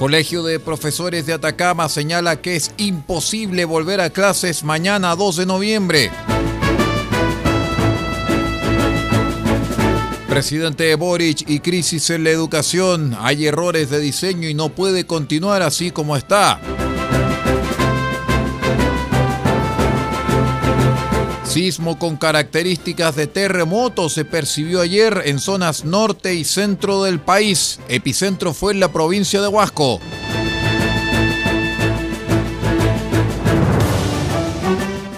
Colegio de Profesores de Atacama señala que es imposible volver a clases mañana 2 de noviembre. Presidente Boric y crisis en la educación. Hay errores de diseño y no puede continuar así como está. Sismo con características de terremoto se percibió ayer en zonas norte y centro del país. Epicentro fue en la provincia de Huasco.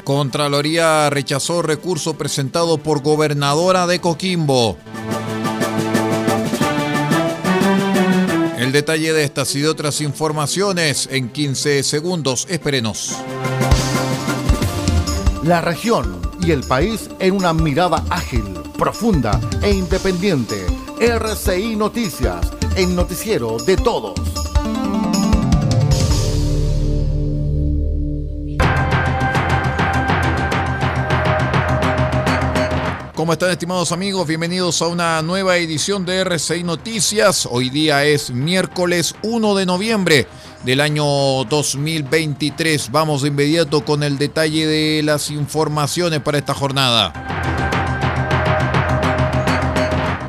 Contraloría rechazó recurso presentado por gobernadora de Coquimbo. El detalle de estas y de otras informaciones en 15 segundos. Espérenos la región y el país en una mirada ágil, profunda e independiente. RCI Noticias, el noticiero de todos. ¿Cómo están estimados amigos? Bienvenidos a una nueva edición de RCI Noticias. Hoy día es miércoles 1 de noviembre del año 2023. Vamos de inmediato con el detalle de las informaciones para esta jornada.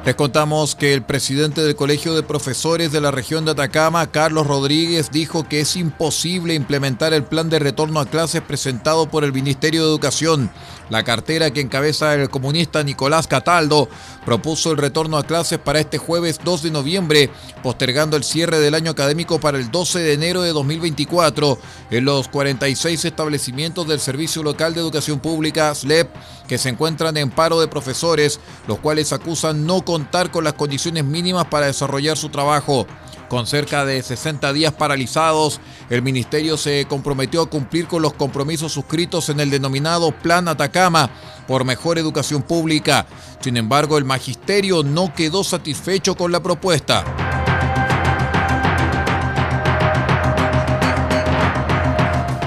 Les contamos que el presidente del Colegio de Profesores de la región de Atacama, Carlos Rodríguez, dijo que es imposible implementar el plan de retorno a clases presentado por el Ministerio de Educación. La cartera que encabeza el comunista Nicolás Cataldo propuso el retorno a clases para este jueves 2 de noviembre, postergando el cierre del año académico para el 12 de enero de 2024 en los 46 establecimientos del Servicio Local de Educación Pública, SLEP, que se encuentran en paro de profesores, los cuales acusan no contar con las condiciones mínimas para desarrollar su trabajo. Con cerca de 60 días paralizados, el ministerio se comprometió a cumplir con los compromisos suscritos en el denominado Plan Atacama por mejor educación pública. Sin embargo, el magisterio no quedó satisfecho con la propuesta.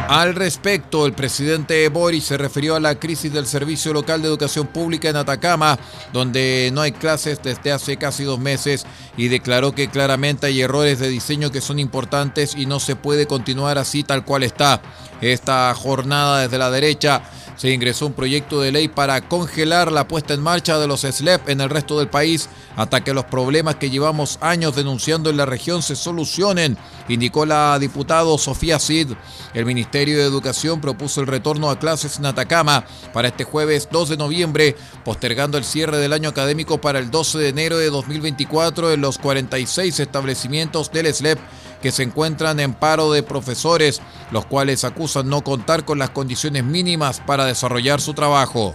Al respecto, el presidente Boris se refirió a la crisis del Servicio Local de Educación Pública en Atacama, donde no hay clases desde hace casi dos meses, y declaró que claramente hay errores de diseño que son importantes y no se puede continuar así tal cual está. Esta jornada desde la derecha se ingresó un proyecto de ley para congelar la puesta en marcha de los SLEP en el resto del país hasta que los problemas que llevamos años denunciando en la región se solucionen, indicó la diputada Sofía Cid. El Ministerio de Educación propuso el retorno a clases en Atacama para este jueves 2 de noviembre, postergando el cierre del año académico para el 12 de enero de 2024 en los 46 establecimientos del SLEP que se encuentran en paro de profesores, los cuales acusan no contar con las condiciones mínimas para desarrollar su trabajo.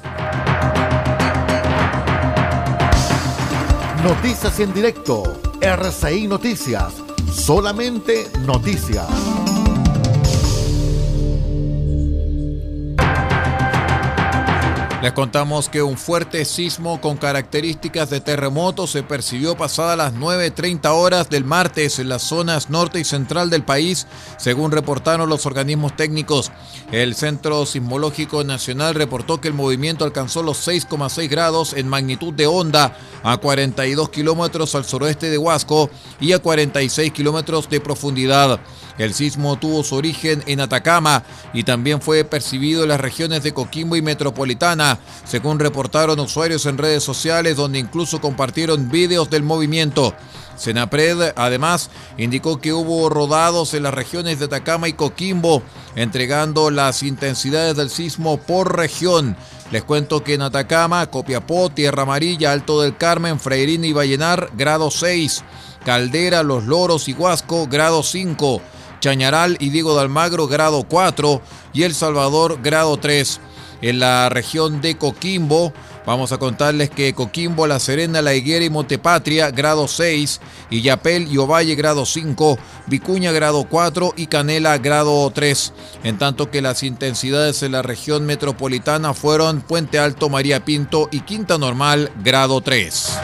Noticias en directo, RCI Noticias, solamente noticias. Les contamos que un fuerte sismo con características de terremoto se percibió pasada las 9.30 horas del martes en las zonas norte y central del país, según reportaron los organismos técnicos. El Centro Sismológico Nacional reportó que el movimiento alcanzó los 6,6 grados en magnitud de onda a 42 kilómetros al suroeste de Huasco y a 46 kilómetros de profundidad. El sismo tuvo su origen en Atacama y también fue percibido en las regiones de Coquimbo y Metropolitana según reportaron usuarios en redes sociales donde incluso compartieron videos del movimiento. Senapred además indicó que hubo rodados en las regiones de Atacama y Coquimbo, entregando las intensidades del sismo por región. Les cuento que en Atacama, Copiapó, Tierra Amarilla, Alto del Carmen, Freirín y Vallenar, grado 6. Caldera, Los Loros y Huasco, grado 5. Chañaral y Diego de Almagro, grado 4. Y El Salvador, grado 3. En la región de Coquimbo, vamos a contarles que Coquimbo, La Serena, La Higuera y Montepatria, grado 6. Y Yapel y Ovalle, grado 5. Vicuña, grado 4. Y Canela, grado 3. En tanto que las intensidades en la región metropolitana fueron Puente Alto, María Pinto y Quinta Normal, grado 3.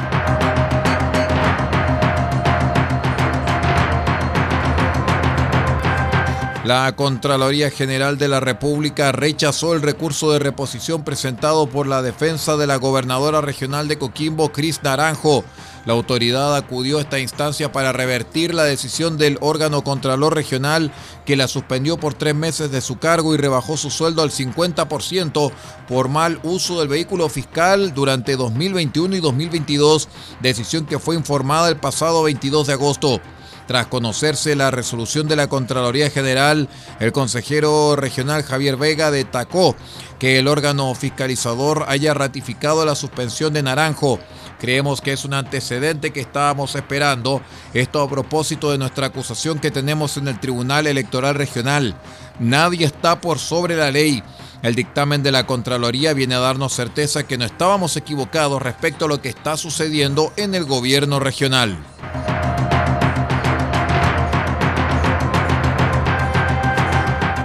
La Contraloría General de la República rechazó el recurso de reposición presentado por la defensa de la gobernadora regional de Coquimbo, Cris Naranjo. La autoridad acudió a esta instancia para revertir la decisión del órgano Contralor Regional que la suspendió por tres meses de su cargo y rebajó su sueldo al 50% por mal uso del vehículo fiscal durante 2021 y 2022, decisión que fue informada el pasado 22 de agosto. Tras conocerse la resolución de la Contraloría General, el consejero regional Javier Vega destacó que el órgano fiscalizador haya ratificado la suspensión de Naranjo. Creemos que es un antecedente que estábamos esperando, esto a propósito de nuestra acusación que tenemos en el Tribunal Electoral Regional. Nadie está por sobre la ley. El dictamen de la Contraloría viene a darnos certeza que no estábamos equivocados respecto a lo que está sucediendo en el gobierno regional.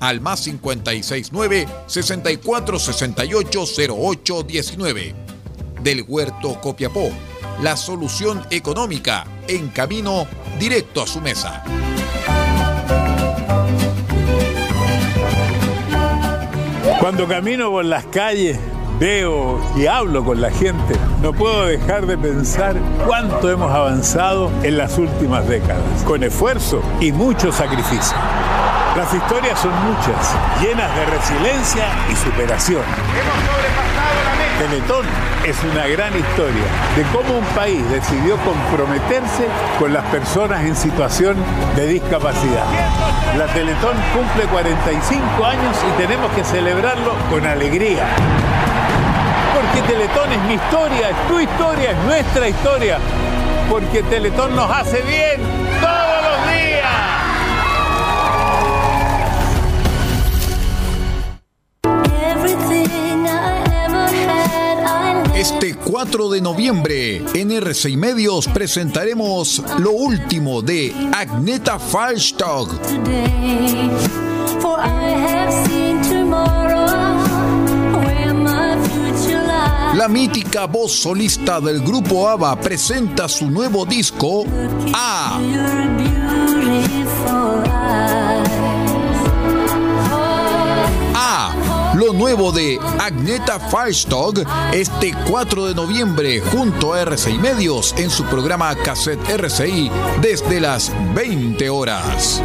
al más 569 64 68 08 19. Del Huerto Copiapó, la solución económica en camino directo a su mesa. Cuando camino por las calles, veo y hablo con la gente, no puedo dejar de pensar cuánto hemos avanzado en las últimas décadas, con esfuerzo y mucho sacrificio. Las historias son muchas, llenas de resiliencia y superación. Hemos sobrepasado la meta. Teletón es una gran historia de cómo un país decidió comprometerse con las personas en situación de discapacidad. La Teletón cumple 45 años y tenemos que celebrarlo con alegría. Porque Teletón es mi historia, es tu historia, es nuestra historia. Porque Teletón nos hace bien 4 de noviembre en RCI Medios presentaremos lo último de Agneta Falstog. La mítica voz solista del grupo ABBA presenta su nuevo disco A. Lo nuevo de Agneta Firestog este 4 de noviembre junto a RCI Medios en su programa Cassette RCI desde las 20 horas.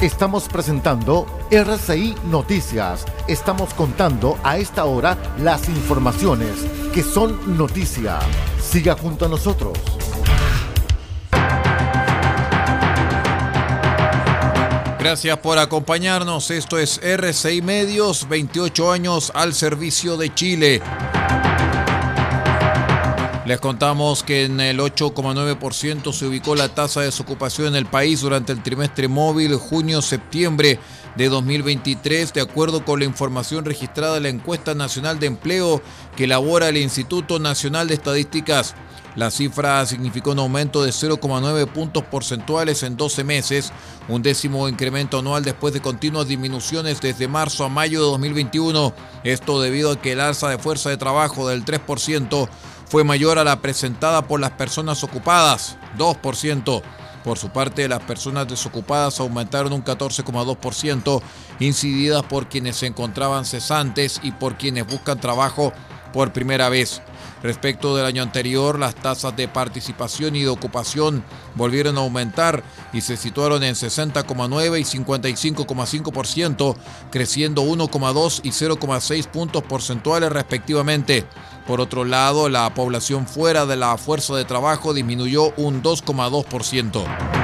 Estamos presentando RCI Noticias. Estamos contando a esta hora las informaciones que son noticia. Siga junto a nosotros. Gracias por acompañarnos. Esto es RCI Medios, 28 años al servicio de Chile. Les contamos que en el 8,9% se ubicó la tasa de desocupación en el país durante el trimestre móvil junio-septiembre de 2023, de acuerdo con la información registrada en la encuesta nacional de empleo que elabora el Instituto Nacional de Estadísticas. La cifra significó un aumento de 0,9 puntos porcentuales en 12 meses, un décimo incremento anual después de continuas disminuciones desde marzo a mayo de 2021. Esto debido a que el alza de fuerza de trabajo del 3% fue mayor a la presentada por las personas ocupadas, 2%. Por su parte, las personas desocupadas aumentaron un 14,2%, incididas por quienes se encontraban cesantes y por quienes buscan trabajo por primera vez. Respecto del año anterior, las tasas de participación y de ocupación volvieron a aumentar y se situaron en 60,9 y 55,5%, creciendo 1,2 y 0,6 puntos porcentuales respectivamente. Por otro lado, la población fuera de la fuerza de trabajo disminuyó un 2,2%.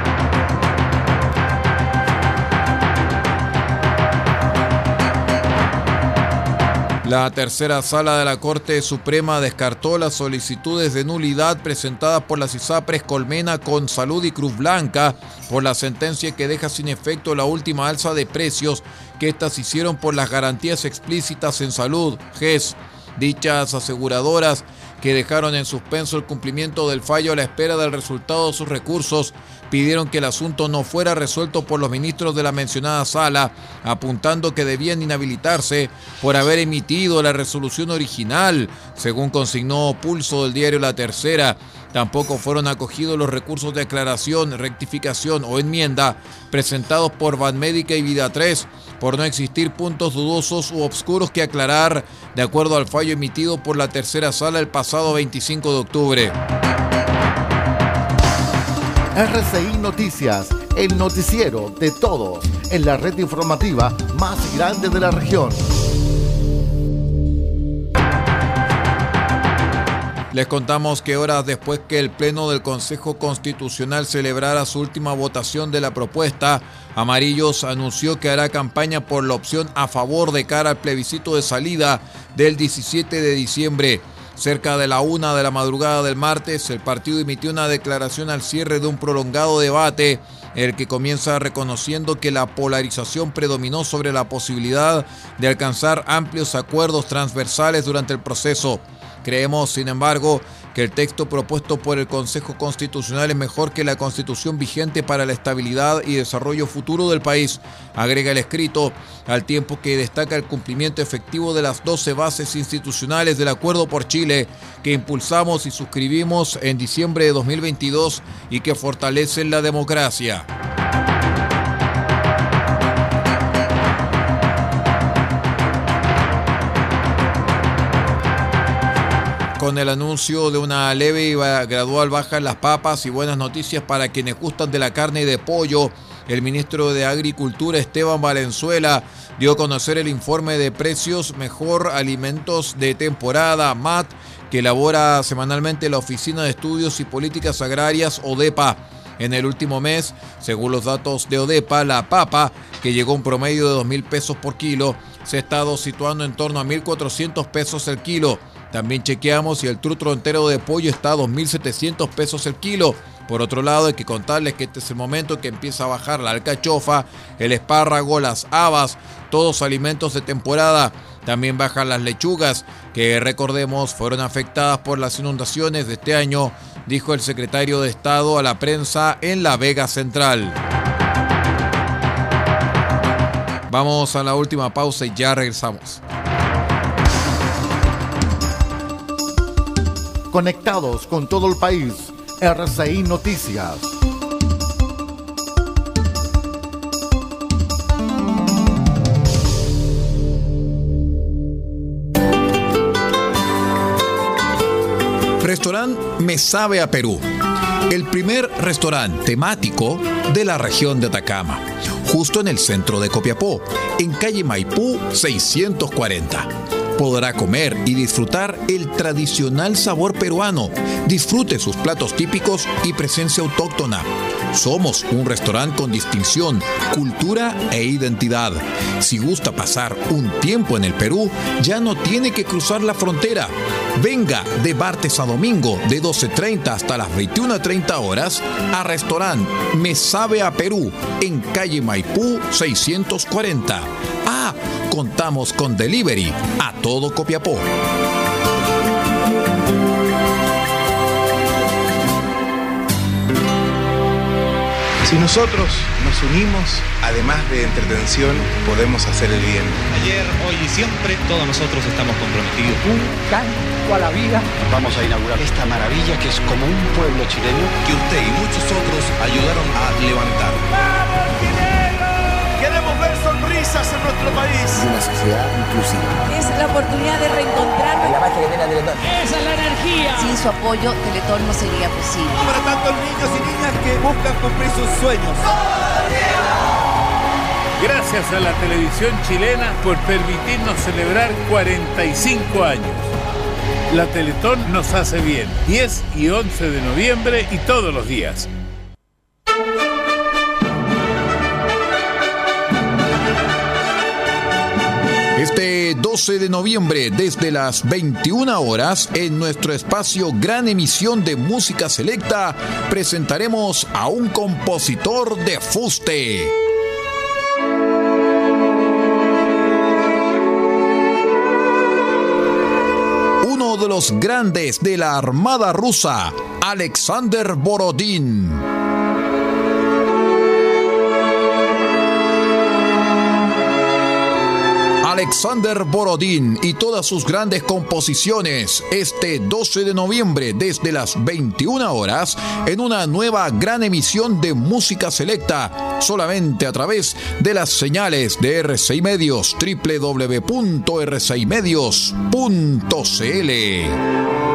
La tercera sala de la Corte Suprema descartó las solicitudes de nulidad presentadas por las ISAPRES Colmena con Salud y Cruz Blanca por la sentencia que deja sin efecto la última alza de precios que éstas hicieron por las garantías explícitas en salud, GES. Dichas aseguradoras que dejaron en suspenso el cumplimiento del fallo a la espera del resultado de sus recursos, pidieron que el asunto no fuera resuelto por los ministros de la mencionada sala, apuntando que debían inhabilitarse por haber emitido la resolución original, según consignó Pulso del diario La Tercera. Tampoco fueron acogidos los recursos de aclaración, rectificación o enmienda presentados por Banmédica y Vida 3 por no existir puntos dudosos u obscuros que aclarar, de acuerdo al fallo emitido por la tercera sala el pasado 25 de octubre. RCI Noticias, el noticiero de todos, en la red informativa más grande de la región. Les contamos que horas después que el Pleno del Consejo Constitucional celebrara su última votación de la propuesta, Amarillos anunció que hará campaña por la opción a favor de cara al plebiscito de salida del 17 de diciembre. Cerca de la una de la madrugada del martes, el partido emitió una declaración al cierre de un prolongado debate, el que comienza reconociendo que la polarización predominó sobre la posibilidad de alcanzar amplios acuerdos transversales durante el proceso. Creemos, sin embargo, que el texto propuesto por el Consejo Constitucional es mejor que la constitución vigente para la estabilidad y desarrollo futuro del país, agrega el escrito, al tiempo que destaca el cumplimiento efectivo de las 12 bases institucionales del Acuerdo por Chile que impulsamos y suscribimos en diciembre de 2022 y que fortalecen la democracia. Con el anuncio de una leve y gradual baja en las papas y buenas noticias para quienes gustan de la carne y de pollo. El ministro de Agricultura Esteban Valenzuela dio a conocer el informe de precios Mejor Alimentos de Temporada, MAT, que elabora semanalmente la Oficina de Estudios y Políticas Agrarias, ODEPA. En el último mes, según los datos de ODEPA, la papa, que llegó a un promedio de 2 mil pesos por kilo, se ha estado situando en torno a 1.400 pesos el kilo. También chequeamos si el trutro entero de pollo está a 2.700 pesos el kilo. Por otro lado, hay que contarles que este es el momento que empieza a bajar la alcachofa, el espárrago, las habas, todos alimentos de temporada. También bajan las lechugas, que recordemos fueron afectadas por las inundaciones de este año, dijo el secretario de Estado a la prensa en La Vega Central. Vamos a la última pausa y ya regresamos. Conectados con todo el país. RCI Noticias. Restaurante Me Sabe a Perú el primer restaurante temático de la región de Atacama, justo en el centro de Copiapó, en calle Maipú 640 podrá comer y disfrutar el tradicional sabor peruano. Disfrute sus platos típicos y presencia autóctona. Somos un restaurante con distinción, cultura e identidad. Si gusta pasar un tiempo en el Perú, ya no tiene que cruzar la frontera. Venga de martes a domingo de 12.30 hasta las 21.30 horas a restaurante Me Sabe a Perú en calle Maipú 640. Ah, contamos con delivery a todo Copiapó. Si nosotros nos unimos, además de entretención, podemos hacer el bien. Ayer, hoy y siempre, todos nosotros estamos comprometidos. Un canto a la vida. Vamos a inaugurar esta maravilla que es como un pueblo chileno que usted y muchos otros ayudaron a levantar. Sonrisas en nuestro país. Una sociedad inclusiva. Es la oportunidad de reencontrarnos. La magia que tiene Teletón. Esa es la energía. Sin su apoyo, Teletón no sería posible. Para tantos niños y niñas que buscan cumplir sus sueños. Gracias a la televisión chilena por permitirnos celebrar 45 años. La Teletón nos hace bien. 10 y 11 de noviembre y todos los días. Este 12 de noviembre, desde las 21 horas, en nuestro espacio Gran Emisión de Música Selecta, presentaremos a un compositor de fuste. Uno de los grandes de la Armada rusa, Alexander Borodín. Alexander Borodín y todas sus grandes composiciones este 12 de noviembre desde las 21 horas en una nueva gran emisión de música selecta solamente a través de las señales de RCI Medios www.rcimedios.cl.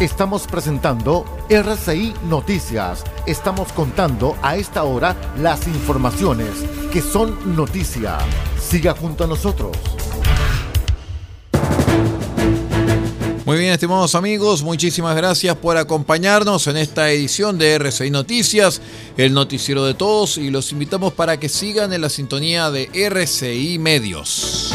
Estamos presentando RCI Noticias. Estamos contando a esta hora las informaciones que son noticia. Siga junto a nosotros. Muy bien, estimados amigos, muchísimas gracias por acompañarnos en esta edición de RCI Noticias, el noticiero de todos, y los invitamos para que sigan en la sintonía de RCI Medios.